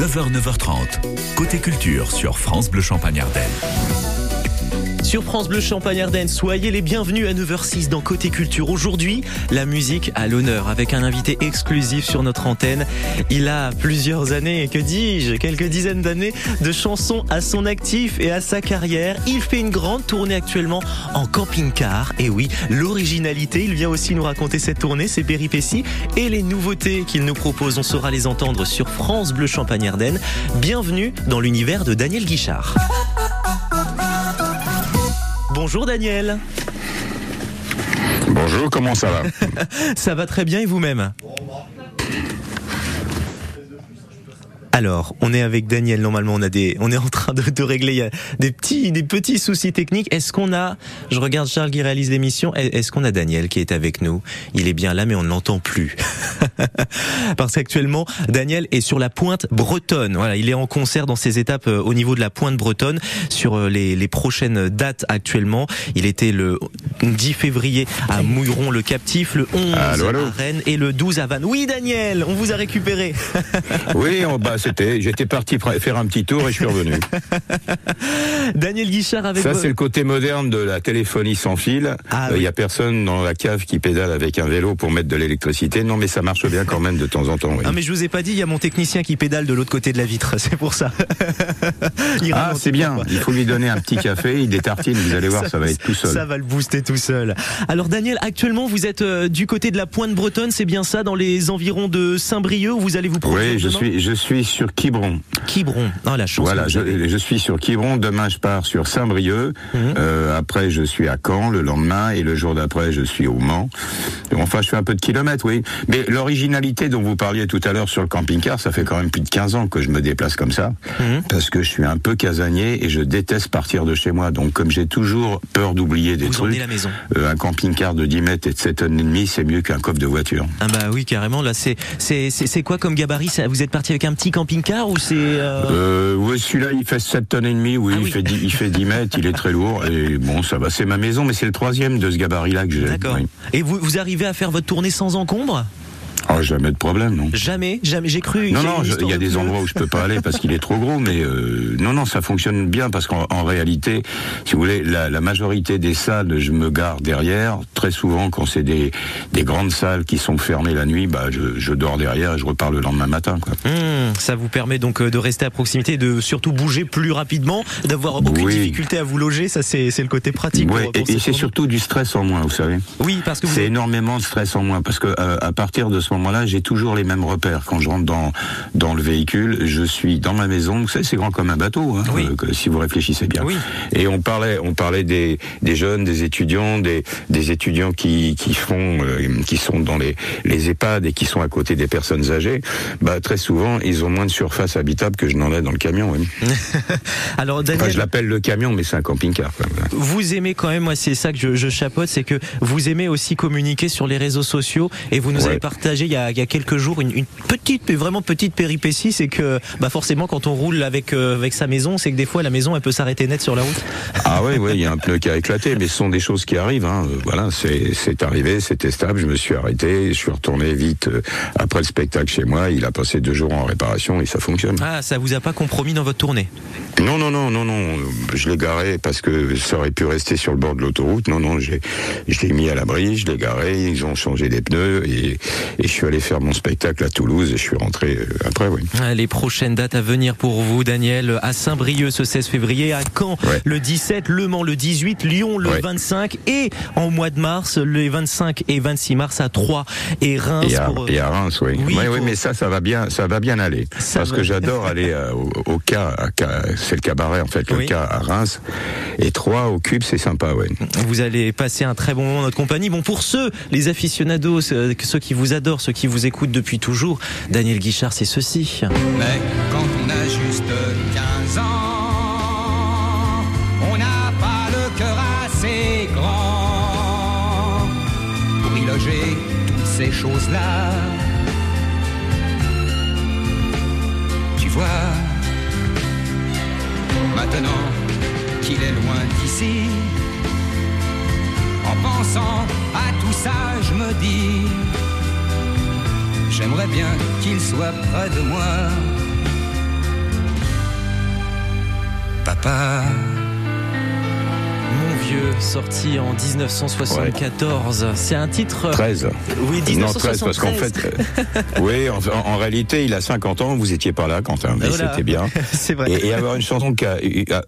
9h, 9h30. Côté culture sur France Bleu Champagne Ardenne. Sur France Bleu Champagne Ardenne, soyez les bienvenus à 9h06 dans Côté Culture. Aujourd'hui, la musique à l'honneur avec un invité exclusif sur notre antenne. Il a plusieurs années, que dis-je, quelques dizaines d'années de chansons à son actif et à sa carrière. Il fait une grande tournée actuellement en camping-car. Et oui, l'originalité, il vient aussi nous raconter cette tournée, ses péripéties et les nouveautés qu'il nous propose. On saura les entendre sur France Bleu Champagne Ardenne. Bienvenue dans l'univers de Daniel Guichard. Bonjour Daniel. Bonjour, comment ça va? Ça va très bien et vous-même? Alors, on est avec Daniel. Normalement, on a des, on est en train de, de régler il y a des petits, des petits soucis techniques. Est-ce qu'on a, je regarde Charles qui réalise l'émission. Est-ce qu'on a Daniel qui est avec nous? Il est bien là, mais on ne l'entend plus. Parce qu'actuellement, Daniel est sur la pointe bretonne. Voilà, il est en concert dans ses étapes euh, au niveau de la pointe bretonne sur euh, les, les prochaines dates actuellement. Il était le 10 février à Mouilleron le Captif, le 11 Allô, allô. à Rennes et le 12 à Vannes. Oui, Daniel, on vous a récupéré. Oui, on- bah, c'était, j'étais parti faire un petit tour et je suis revenu. Daniel Guichard avec Ça, c'est le côté moderne de la téléphonie sans fil. Il Ah, n'y oui. a personne dans la cave qui pédale avec un vélo pour mettre de l'électricité. Non, mais ça marche bien quand même de temps en temps. oui. Ah mais je vous ai pas dit, il y a mon technicien qui pédale de l'autre côté de la vitre, c'est pour ça. Il Ah, c'est bien. Il faut lui donner un petit café, des tartines. Vous allez voir, ça, va être tout seul. Ça va le booster tout seul. Alors Daniel, actuellement vous êtes euh, du côté de la Pointe Bretonne, c'est bien ça, dans les environs de Saint-Brieuc où vous allez vous produire Oui, je suis, je suis sur Quiberon. Quiberon. Ah la chance. Voilà, je, suis sur Quiberon. Demain, je pars sur Saint-Brieuc. Mhm. Euh, après, je suis à Caen le lendemain. Et le jour d'après, je suis au Mans. Enfin, je fais un peu de kilomètres, oui. Mais l'originalité dont vous parliez tout à l'heure sur le camping-car, ça fait quand même plus de 15 ans que je me déplace comme ça. Mhm. Parce que je suis un peu casanier et je déteste partir de chez moi. Donc, comme j'ai toujours peur d'oublier des Vous trucs, emmenez la maison. euh, un camping-car de 10 mètres et de 7 tonnes et demie, c'est mieux qu'un coffre de voiture. Ah bah oui carrément. Là c'est c'est quoi comme gabarit? Vous êtes parti avec un petit camping-car ou c'est euh, Euh, oui, celui-là, il fait 7 tonnes et demie, oui, Ah il. Fait 10, il fait 10 mètres, il est très lourd, et bon, ça va, c'est ma maison, mais c'est le troisième de ce gabarit-là que j'ai. D'accord. oui. Et vous vous arrivez à faire votre tournée sans encombre? Oh, jamais de problème, non. Jamais, jamais. J'ai cru. Non, non, il y a de des endroits où je peux pas aller parce qu'il est trop gros, mais euh, non, non, ça fonctionne bien parce qu'en en réalité, si vous voulez, la, la majorité des salles, je me gare derrière. Très souvent, quand c'est des, des grandes salles qui sont fermées la nuit, bah, je, je dors derrière et je repars le lendemain matin, quoi. Hum, ça vous permet donc euh, de rester à proximité, de surtout bouger plus rapidement, d'avoir aucune Oui. difficulté à vous loger. Ça, c'est le côté pratique. Ouais, pour- pour et, c'est surtout du stress en moins, vous savez. Oui, parce que vous. C'est énormément de stress en moins parce que euh, à partir de ce moment-là, j'ai toujours les mêmes repères. Quand je rentre dans dans le véhicule, je suis dans ma maison. Vous savez, c'est grand comme un bateau, hein, Oui. euh, que- si vous réfléchissez bien. Oui. Et on parlait, on parlait des des jeunes, des étudiants, des des étudiants qui qui font, euh, qui sont dans les les EHPAD et qui sont à côté des personnes âgées. Bah très souvent, ils ont moins de surface habitable que je n'en ai dans le camion. Oui. Alors, Enfin, je l'appelle le camion, mais c'est un camping-car. Voilà. vous aimez quand même, moi, c'est ça que je, je chapeaute, c'est que vous aimez aussi communiquer sur les réseaux sociaux. Et vous nous Ouais. avez partagé il y a, il y a quelques jours une, une petite, mais vraiment petite péripétie, c'est que, bah, forcément, quand on roule avec euh, avec sa maison, c'est que des fois la maison, elle peut s'arrêter net sur la route. Ah oui, oui, il y a un pneu qui a éclaté, mais ce sont des choses qui arrivent. Hein. Euh, Voilà, c'est arrivé, c'était stable. Je me suis arrêté, je suis retourné vite euh, après le spectacle chez moi. Il a passé deux jours en réparation et ça fonctionne. Ah, ça vous a pas compromis dans votre tournée? Non, non, non, non, non. Je l'ai garé parce que ça aurait pu rester sur le bord de l'autoroute. Non, non, je l'ai mis à l'abri, je l'ai garé. Ils ont changé des pneus et, et je suis allé faire mon spectacle à Toulouse et je suis rentré euh, après. Oui. Ah, Les prochaines dates à venir pour vous, Daniel, à Saint-Brieuc ce 16 février, à Caen Ouais. le 17, Le Mans le 18, Lyon le Ouais. 25 et en mois de mars, les 25 et 26 mars à Troyes et Reims. Et à, pour, euh, et à Reims, oui. Oui, Oui, oui, mais ça, ça va bien, ça va bien aller. Ça parce va. que j'adore aller euh, au, au cas, c'est le cabaret en fait, le Oui. cas à Reims. Et trois au cube, c'est sympa, ouais. Vous allez passer un très bon moment en notre compagnie. Bon, pour ceux, les aficionados, ceux qui vous adorent, ceux qui vous écoutent depuis toujours, Daniel Guichard, c'est ceci. Mais quand on a juste 15 ans, on n'a pas le cœur assez grand pour y loger toutes ces choses-là. Tu vois, maintenant qu'il est loin d'ici, en pensant à tout ça, je me dis j'aimerais bien qu'il soit près de moi. Papa. Sorti en 1974. C'est un titre. 13. Oui, Non, 13, 1973. parce qu'en fait, euh, oui, en, réalité, il a 50 ans, vous étiez pas là, Quentin, mais Voilà. c'était bien. C'est vrai. Et, et avoir une chanson qui a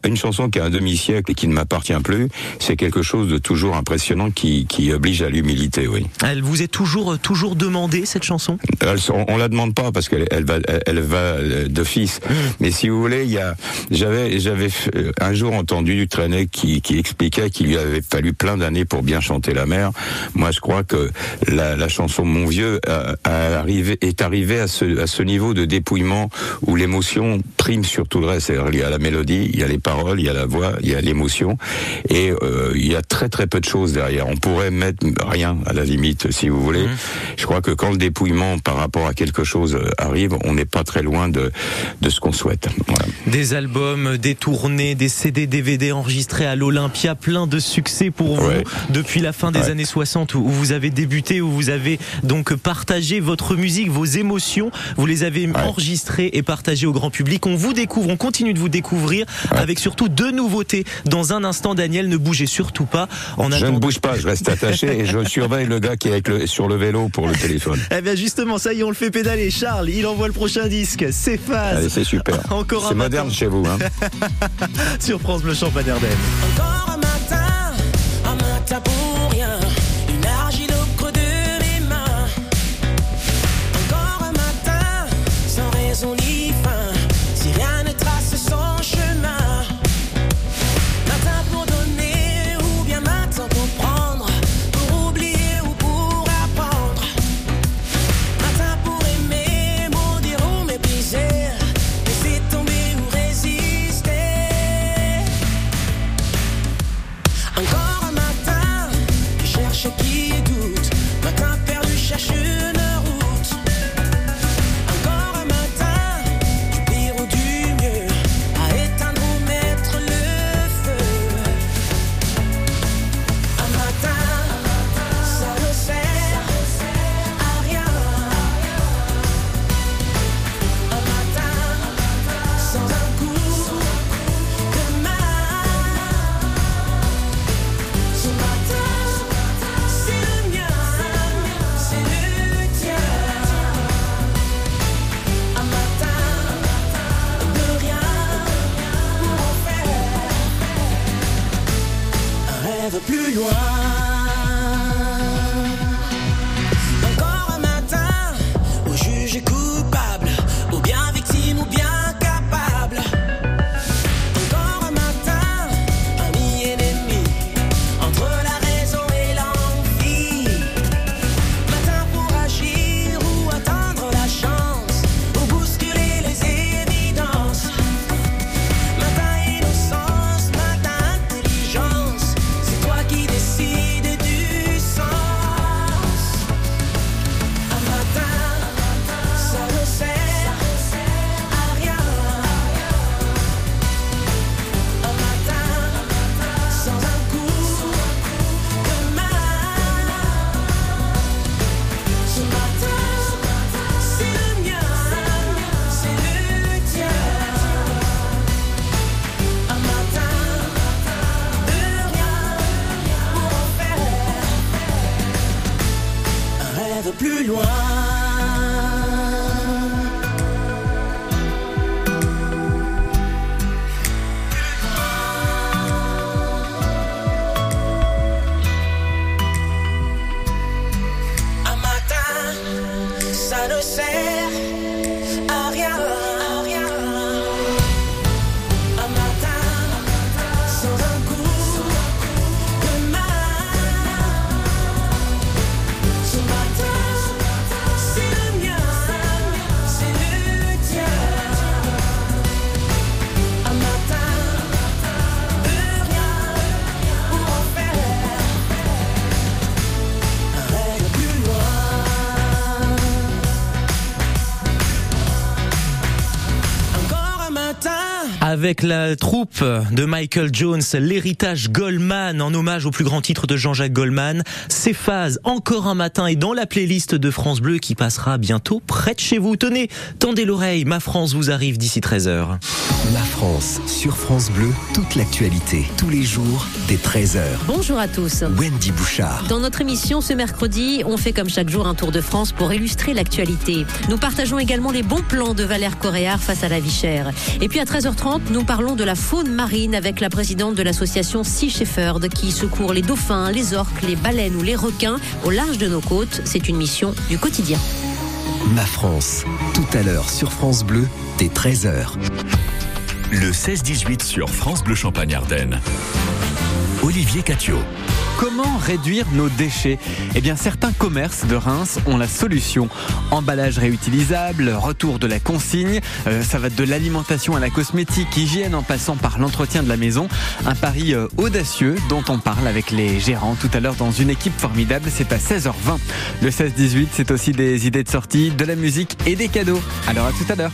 une chanson qui a un demi-siècle et qui ne m'appartient plus, c'est quelque chose de toujours impressionnant qui, qui oblige à l'humilité, oui. Elle vous est toujours, toujours demandée, cette chanson? Elle- on, on la demande pas parce qu'elle elle va, elle, va euh, d'office. Mais si vous voulez, il y a, j'avais, j'avais euh, un jour entendu Trenet qui, qui expliquait qu'il lui avait fallu plein d'années pour bien chanter la mer. Moi, je crois que la, la chanson Mon vieux a, a arrivé, est arrivée à ce, à ce niveau de dépouillement où l'émotion prime sur tout le reste. Il y a la mélodie, il y a les paroles, il y a la voix, il y a l'émotion, et euh, il y a très très peu de choses derrière. On pourrait mettre rien à la limite, si vous voulez. Je crois que quand le dépouillement par rapport à quelque chose euh, arrive, on n'est pas très loin de, de ce qu'on souhaite. Voilà. Des albums, des tournées, des CD, DVD enregistrés à l'Olympia, plein de succès pour vous Ouais. depuis la fin des Ouais. années 60 où vous avez débuté, où vous avez donc partagé votre musique, vos émotions, vous les avez enregistrées et partagées au grand public. On vous découvre, on continue de vous découvrir avec surtout deux nouveautés. Dans un instant, Daniel, ne bougez surtout pas. En Je ne bouge pas, je reste attaché et je surveille le gars qui est avec le, sur le vélo pour le téléphone. Eh bien justement, ça y est, on le fait pédaler. Charles, il envoie le prochain disque. C'est phase. Allez, c'est super. Encore un C'est moderne chez vous. Hein. sur France Bleu Champagne Ardenne. Avec la troupe de Michael Jones, l'héritage Goldman en hommage au plus grand titre de Jean-Jacques Goldman. C'est phase encore un matin et dans la playlist de France Bleu qui passera bientôt près de chez vous. Tenez, tendez l'oreille, ma France vous arrive d'ici 13h. La France sur France Bleu, toute l'actualité, tous les jours, dès 13h. Bonjour à tous. Wendy Bouchard. Dans notre émission ce mercredi, on fait comme chaque jour un tour de France pour illustrer l'actualité. Nous partageons également les bons plans de Valère Coréard face à la vie chère. Et puis à 13h30, nous parlons de la faune marine avec la présidente de l'association Sea Shepherd qui secourt les dauphins, les orques, les baleines ou les requins au large de nos côtes. C'est une mission du quotidien. Ma France, tout à l'heure sur France Bleu, dès 13h. Le 16-18 sur France Bleu Champagne Ardenne. Olivier Catio. Comment réduire nos déchets? Eh bien, certains commerces de Reims ont la solution. Emballage réutilisable, retour de la consigne, euh, ça va de l'alimentation à la cosmétique, hygiène en passant par l'entretien de la maison. Un pari euh, audacieux dont on parle avec les gérants tout à l'heure dans une équipe formidable. C'est à 16h20. Le 16-18, c'est aussi des idées de sortie, de la musique et des cadeaux. Alors à tout à l'heure.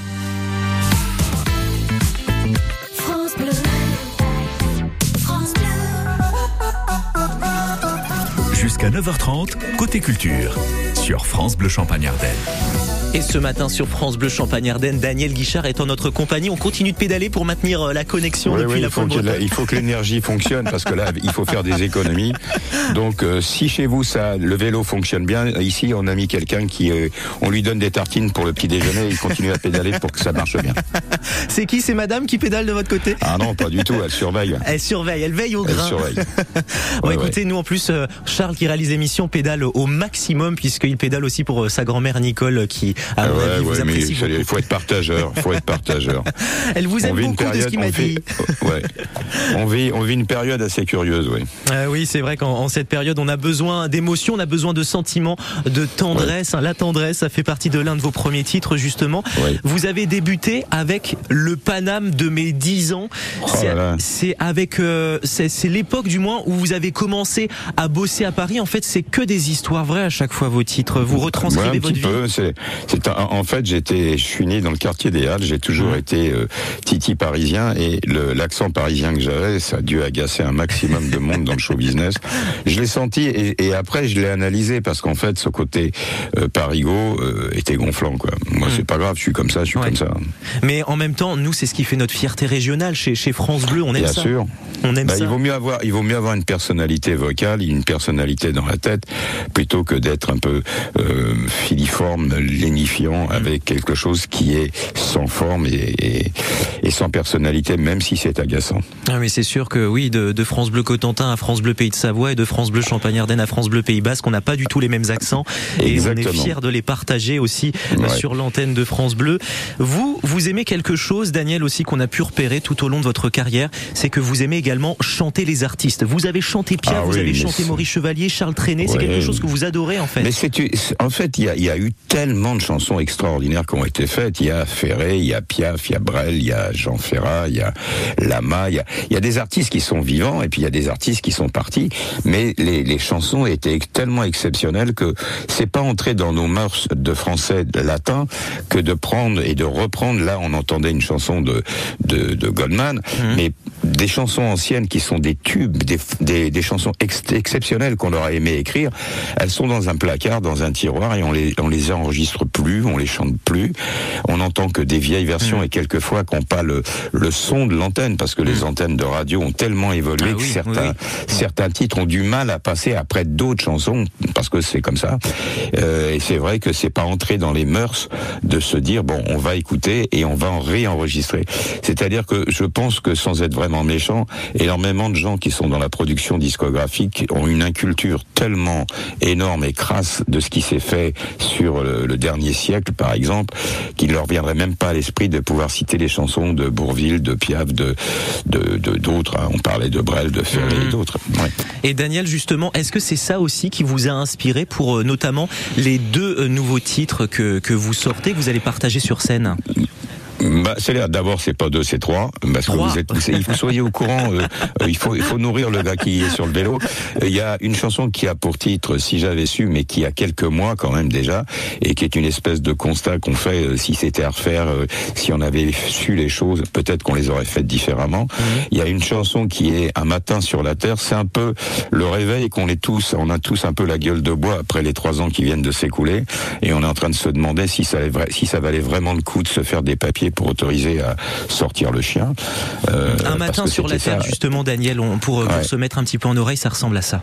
Jusqu'à 9h30, côté culture. Sur France Bleu Champagne Ardenne. Et ce matin sur France Bleu Champagne Ardenne, Daniel Guichard est en notre compagnie. On continue de pédaler pour maintenir euh, la connexion Oui, depuis oui, la il, la- il faut que l'énergie fonctionne parce que là, il faut faire des économies. Donc, euh, si chez vous, ça, le vélo fonctionne bien, ici, on a mis quelqu'un qui, euh, on lui donne des tartines pour le petit déjeuner et il continue à pédaler pour que ça marche bien. C'est qui C'est madame qui pédale de votre côté? Ah non, pas du tout, elle surveille. Elle surveille, elle veille au Elle grain. surveille. Bon, Ouais, écoutez, nous en plus, Charles qui réalise l'émission pédale au maximum puisqu'il pédale aussi pour sa grand-mère Nicole qui, à Ah mon ouais, avis, vous ouais, mais il faut être partageur, il faut être partageur. Elle vous aime vit une beaucoup de ce qu'il on m'a vit- dit. ouais. on vit, on vit une période assez curieuse, oui. Euh, oui, c'est vrai qu'en en cette période, on a besoin d'émotions, on a besoin de sentiments, de tendresse. La tendresse, ça fait partie de l'un de vos premiers titres, justement. Vous avez débuté avec le Paname de mes 10 ans. C'est Oh c'est avec, euh, c'est l'époque du moins où vous avez commencé à bosser à Paris. En fait, c'est que des histoires vraies à chaque fois vos titres. Vous Ouais, retranscrivez un votre petit vie. peu. C'est en fait, j'étais, je suis né dans le quartier des Halles. J'ai toujours été euh, titi parisien et le, l'accent parisien que j'avais, ça a dû agacer un maximum de monde dans le show business. Je l'ai senti et, et après je l'ai analysé parce qu'en fait, ce côté euh, parigo euh, était gonflant. Quoi. Moi, c'est pas grave. Je suis comme ça. Je suis Ouais. comme ça. Mais en même temps, nous, c'est ce qui fait notre fierté régionale chez, chez France Bleu. On aime Bien ça. sûr. On aime Bah, ça. il vaut mieux avoir, il vaut mieux avoir une personnalité vocale, une personnalité dans la tête, plutôt que d'être un peu euh, filiforme, lénifiant, avec quelque chose qui est sans forme et, et, et sans personnalité, même si c'est agaçant. Ah mais c'est sûr que oui, de, de France Bleu Cotentin à France Bleu Pays de Savoie et de France Bleu Champagne Ardenne à France Bleu Pays Basque, on n'a pas du tout les mêmes accents et on est Exactement. fiers de les partager aussi euh, Ouais. sur l'antenne de France Bleu. Vous, vous aimez quelque chose, Daniel aussi qu'on a pu repérer tout au long de votre carrière, c'est que vous aimez également chanter les artistes. Vous avez chanté Pierre, Ah vous oui, avez chanté c'est- Maurice Chevalier, Charles Trenet, c'est Ouais. quelque chose que vous adorez en fait. Mais c'est, en fait, il y y a eu tellement de chansons extraordinaires qui ont été faites. Il y a Ferré, il y a Piaf, il y a Brel, il y a Jean Ferrat, il y a Lama, il y a, il y a des artistes qui sont vivants et puis il y a des artistes qui sont partis. Mais les, les chansons étaient tellement exceptionnelles que c'est pas entré dans nos mœurs de français latin que de prendre et de reprendre. Là, on entendait une chanson de de, de Goldman, mais des chansons anciennes qui sont des tubes, des, des, des chansons ex- exceptionnelles qu'on aurait aimé écrire, elles sont dans un placard, dans un tiroir et on les on les enregistre plus, on les chante plus. On n'entend que des vieilles versions et quelquefois qu'on pas le le son de l'antenne parce que les antennes de radio ont tellement évolué Ah que oui, certains oui, certains titres ont du mal à passer après d'autres chansons parce que c'est comme ça. Euh, et c'est vrai que c'est pas entré dans les mœurs de se dire bon, on va écouter et on va en réenregistrer. C'est-à-dire que je pense que sans être vraiment méchant, énormément de gens qui sont dans la production discographique ont une inculture tellement énorme et crasse de ce qui s'est fait sur le, le dernier siècle, par exemple, qu'il leur viendrait même pas à l'esprit de pouvoir citer les chansons de Bourville, de Piaf, de de de- d'autres. hein. On parlait de Brel, de Ferré et d'autres. Ouais. Et Daniel, justement, est-ce que c'est ça aussi qui vous a inspiré pour euh, notamment les deux euh, nouveaux titres que, que vous sortez, que vous allez partager sur scène? Bah, c'est là. D'abord, c'est pas deux, c'est trois. Parce que Trois. vous êtes, il faut soyez au courant. euh, euh, il faut, il faut nourrir le gars qui est sur le vélo. Il y a une chanson qui a pour titre "Si j'avais su", mais qui a quelques mois quand même déjà, et qui est une espèce de constat qu'on fait. euh, si c'était à refaire, euh, si on avait su les choses, peut-être qu'on les aurait faites différemment. Il y a une chanson qui est "Un matin sur la terre". C'est un peu le réveil qu'on est tous. On a tous un peu la gueule de bois après les trois ans qui viennent de s'écouler, et on est en train de se demander si ça, si ça valait vraiment le coup de se faire des papiers pour autoriser à sortir le chien. Euh, Un matin sur la terre, ça. justement, Daniel, on, pour, pour Ouais. se mettre un petit peu en oreille, ça ressemble à ça.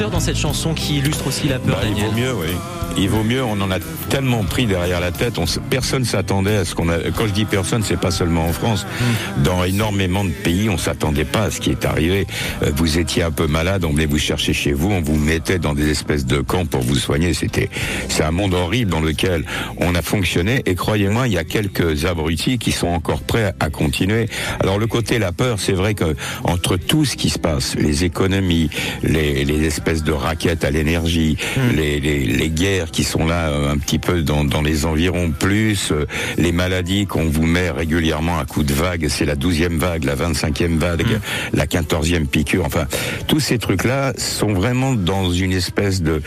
Douceur dans cette chanson qui illustre aussi la peur, Bah, il Daniel. vaut mieux, oui. Il vaut mieux. On en a tellement pris derrière la tête. On, personne s'attendait à ce qu'on a. Quand je dis personne, c'est pas seulement en France. Hmm. Dans énormément de pays, on s'attendait pas à ce qui est arrivé. Euh, Vous étiez un peu malade, on venait vous chercher chez vous, on vous mettait dans des espèces de camps pour vous soigner. C'était, c'est un monde horrible dans lequel on a fonctionné. Et croyez-moi, il y a quelques abrutis qui sont encore prêts à continuer. Alors le côté la peur, c'est vrai que entre tout ce qui se passe, les économies, les, les espèces de raquettes à l'énergie, les, les, les guerres qui sont là euh, un petit peu dans, dans les environs, plus euh, les maladies qu'on vous met régulièrement à coups de vague, c'est la douzième vague, la 25e vague, la 14e piqûre, enfin, tous ces trucs-là sont vraiment dans une espèce de,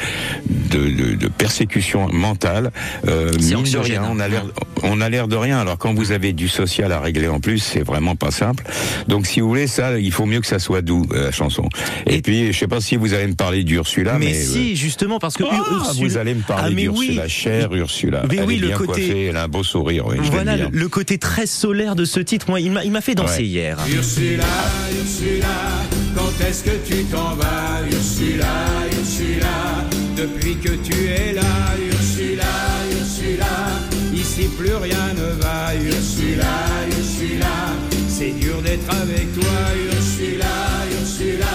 de, de, de persécution mentale. Euh, mine de rien, hein. on a l'air on a l'air de rien. Alors quand vous avez du social à régler en plus, c'est vraiment pas simple. Donc si vous voulez ça, il faut mieux que ça soit doux euh, la chanson. Et, Et- puis je sais pas si vous allez me parler d'Ursula, mais, mais si, justement, parce que ah, Ursula- vous allez me Ah, mais oui. d'Ursula, chère Ursula. Mais elle oui, est le bien côté- coiffée, elle a un beau sourire. Oui, Voilà le le, côté très solaire de ce titre. Moi, il m'a, il m'a fait danser Ouais. hier. Ursula, Ursula, quand est-ce que tu t'en vas Ursula, Ursula, depuis que tu es là Ursula, Ursula, ici plus rien ne va Ursula, Ursula, c'est dur d'être avec toi Ursula, Ursula.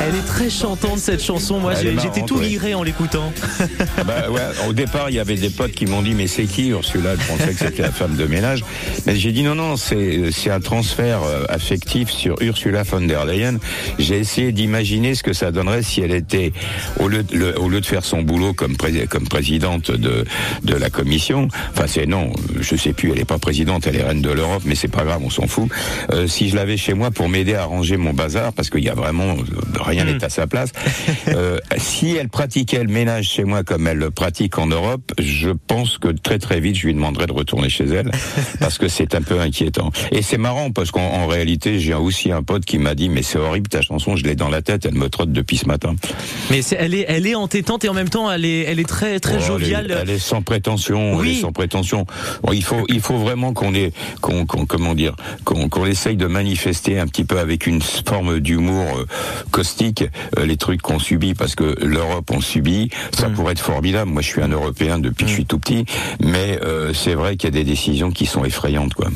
Elle est très chantante cette chanson. Moi, j'étais tout ouais. viré en l'écoutant. Bah ouais, au départ, il y avait des potes qui m'ont dit mais c'est qui Ursula? Je pensais que c'était la femme de ménage. Mais j'ai dit non non, c'est un transfert euh, affectif sur Ursula von der Leyen. J'ai essayé d'imaginer ce que ça donnerait si elle était au lieu de, le- au lieu de faire son boulot comme pré- comme présidente de de la commission. Enfin c'est non, je sais plus, elle est pas présidente, elle est reine de l'Europe, mais c'est pas grave, on s'en fout. Euh, si je l'avais chez moi pour m'aider à ranger mon bazar parce qu'il y a vraiment euh, rien n'est à sa place. Euh, si elle pratiquait le ménage chez moi comme elle le pratique en Europe, je pense que très très vite je lui demanderais de retourner chez elle parce que c'est un peu inquiétant. Et c'est marrant parce qu'en en réalité j'ai aussi un pote qui m'a dit mais c'est horrible ta chanson, je l'ai dans la tête, elle me trotte depuis ce matin. Mais elle est, elle est entêtante et en même temps, elle est, elle est très, très Oh, joviale. Elle est, elle est sans prétention. Oui. Elle est sans prétention. Bon, il faut, il faut vraiment qu'on ait, qu'on, comment dire, qu'on, qu'on essaye de manifester un petit peu avec une forme d'humour euh, caustique euh, les trucs qu'on subit parce que l'Europe on subit. Ça Mm. pourrait être formidable. Moi, je suis un Européen depuis que je suis tout petit, mais euh, c'est vrai qu'il y a des décisions qui sont effrayantes, quoi.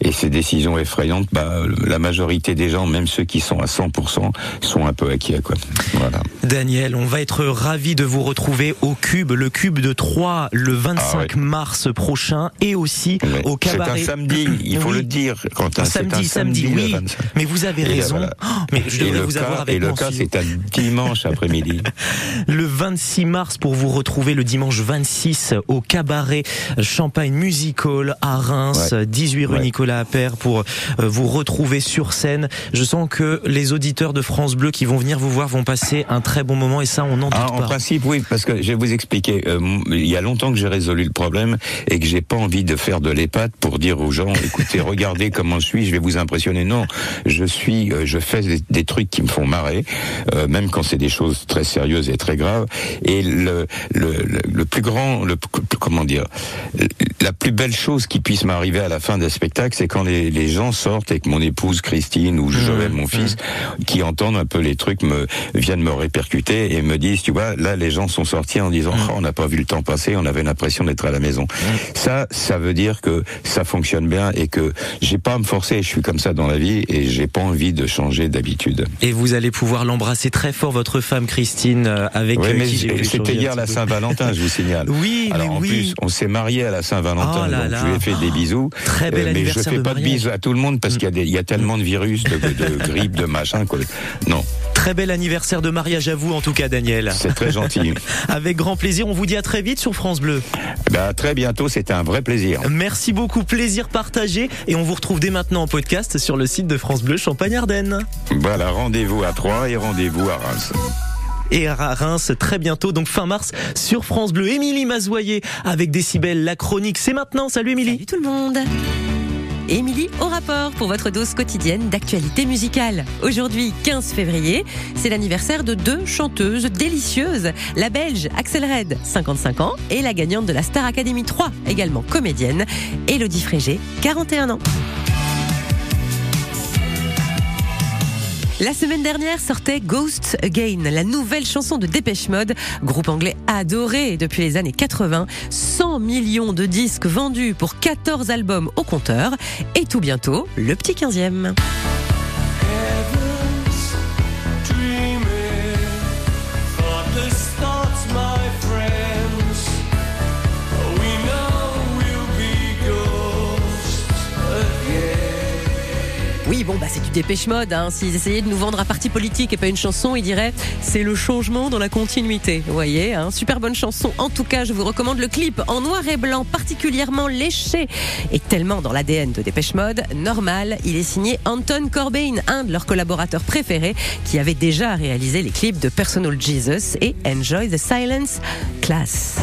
Et ces décisions effrayantes, bah, la majorité des gens, même ceux qui sont à 100%, sont un peu inquiets, quoi. Voilà. Daniel, on va être ravis de vous retrouver au Cube, le Cube de Troyes, le 25 Ah mars prochain et aussi au C'est cabaret. un samedi, il faut Oui. le dire, c'est samedi, un samedi, le oui. 25. Mais vous avez Et raison. voilà. Oh, mais je devrais vous cas, avoir avec moi en c'est un dimanche après-midi. Le 26 mars pour vous retrouver le dimanche 26 au cabaret Champagne Music Hall à Reims, Ouais. 18 rue Ouais. Nicolas Appert pour euh, vous retrouver sur scène. Je sens que les auditeurs de France Bleu qui vont venir vous voir vont passer un très bon moment et ça on n'en doute Ah, en pas. principe, oui, parce que je vais vous expliquer. Euh, il y a longtemps que j'ai résolu le problème et que j'ai pas envie de faire de l'épate pour dire aux gens, écoutez, regardez comment je suis, je vais vous impressionner. Non, je suis, euh, je fais des, des trucs qui me font marrer, euh, même quand c'est des choses très sérieuses et très graves. Et le, le, le, le plus grand, le comment dire, la plus belle chose qui puisse m'arriver à la fin d'un spectacle, c'est quand les, les gens sortent et que mon épouse Christine ou Joël, mon fils, qui entendent un peu les trucs, me viennent me répercuter et me disent, tu vois, là les gens sont sortis en disant, oh, on n'a pas vu le temps passer, on avait l'impression d'être à la maison. Ça, ça veut dire que ça fonctionne bien et que j'ai pas à me forcer. Je suis comme ça dans la vie et j'ai pas envie de changer d'habitude. Et vous allez pouvoir l'embrasser très fort, votre femme Christine, euh, avec Ouais, euh, mais c'était hier la. Saint-Valentin, je vous signale. Oui, mais Alors en oui. plus, on s'est marié à la Saint-Valentin, Oh donc là. je lui ai fait des bisous. Très bel Euh, mais je fais de pas de bisous à tout le monde parce qu'il y, a y tellement de virus, de, de grippe, de machin. Quoi. Non, Très bel anniversaire de mariage à vous, en tout cas, Daniel. c'est très gentil. Avec grand plaisir, on vous dit à très vite sur France Bleu. bah, à très bientôt, c'était un vrai plaisir. Merci beaucoup, plaisir partagé. Et on vous retrouve dès maintenant en podcast sur le site de France Bleu Champagne-Ardenne. Voilà, rendez-vous à Troyes et rendez-vous à Reims. Et à Reims très bientôt, donc fin mars, sur France Bleu. Émilie Mazoyer avec Décibel, la chronique. C'est maintenant. Salut Émilie. Salut tout le monde Émilie au rapport pour votre dose quotidienne d'actualité musicale. Aujourd'hui, 15 février, c'est l'anniversaire de deux chanteuses délicieuses. La belge Axel Red, 55 ans, et la gagnante de la Star Academy 3, également comédienne, Elodie Frégé, 41 ans. La semaine dernière sortait Ghost Again, la nouvelle chanson de Dépêche Mode, groupe anglais adoré depuis les années 80. 100 millions de disques vendus pour 14 albums au compteur. Et tout bientôt, le petit 15e. Bon, bah, c'est du dépêche mode. Hein. S'ils essayaient de nous vendre un parti politique et pas une chanson, ils diraient c'est le changement dans la continuité. Vous voyez, hein. super bonne chanson. En tout cas, je vous recommande le clip en noir et blanc, particulièrement léché et tellement dans l'ADN de Dépêche Mode. Normal, il est signé Anton Corbijn, un de leurs collaborateurs préférés, qui avait déjà réalisé les clips de Personal Jesus et Enjoy the Silence. Classe.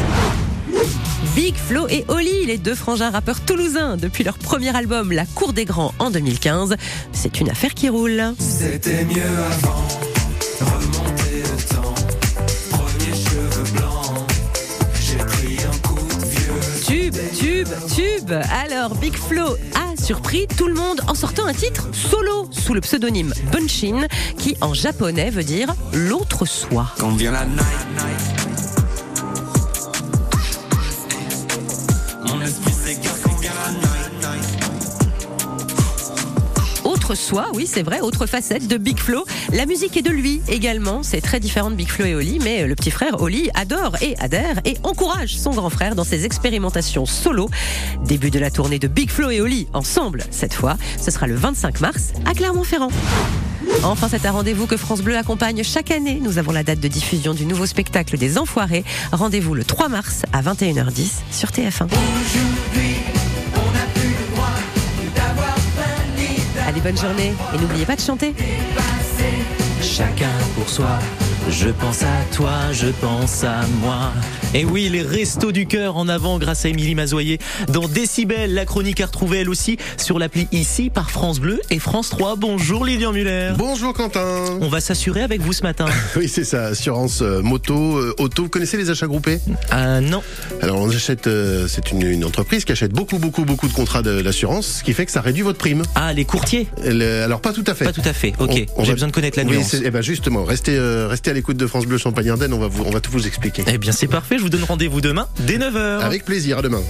Big Flo et Oli, les deux frangins rappeurs toulousains, depuis leur premier album La Cour des Grands en 2015, c'est une affaire qui roule. C'était mieux avant, remonter le temps. Premier cheveux blancs, j'ai pris un coup de vieux. Tube, tube, tube. Alors Big Flo a surpris tout le monde en sortant un titre solo sous le pseudonyme Bunshin, qui en japonais veut dire l'autre soi. Quand vient la night, night. Soi, oui c'est vrai, autre facette de Big Flo. La musique est de lui également, c'est très différent de Big Flo et Oli, mais le petit frère Oli adore et adhère et encourage son grand frère dans ses expérimentations solo. Début de la tournée de Big Flo et Oli ensemble cette fois, ce sera le 25 mars à Clermont-Ferrand. Enfin, c'est un rendez-vous que France Bleu accompagne chaque année. Nous avons la date de diffusion du nouveau spectacle des Enfoirés. Rendez-vous le 3 mars à 21h10 sur TF1. Bonne journée et n'oubliez pas de chanter. Chacun pour soi. Je pense à toi, je pense à moi. Et oui, les restos du cœur en avant grâce à Émilie Mazoyer dans Décibel, la chronique à retrouver elle aussi sur l'appli ici par France Bleu et France 3. Bonjour Lilian Muller. Bonjour Quentin. On va s'assurer avec vous ce matin. Oui, c'est ça, assurance euh, moto, euh, auto. Vous connaissez les achats groupés? Ah non. Alors on achète, euh, c'est une, une entreprise qui achète beaucoup, beaucoup, beaucoup de contrats de- d'assurance, ce qui fait que ça réduit votre prime. Ah, les courtiers? Le- alors pas tout à fait. Pas tout à fait. Ok, j'ai besoin de connaître la Oui, nuance. c'est- eh ben justement, restez, euh, restez à l'écoute de France Bleu Champagne Ardenne, on va vous, on va tout vous expliquer. Eh bien, c'est parfait. Je vous donne rendez-vous demain dès 9h. Avec plaisir, à demain.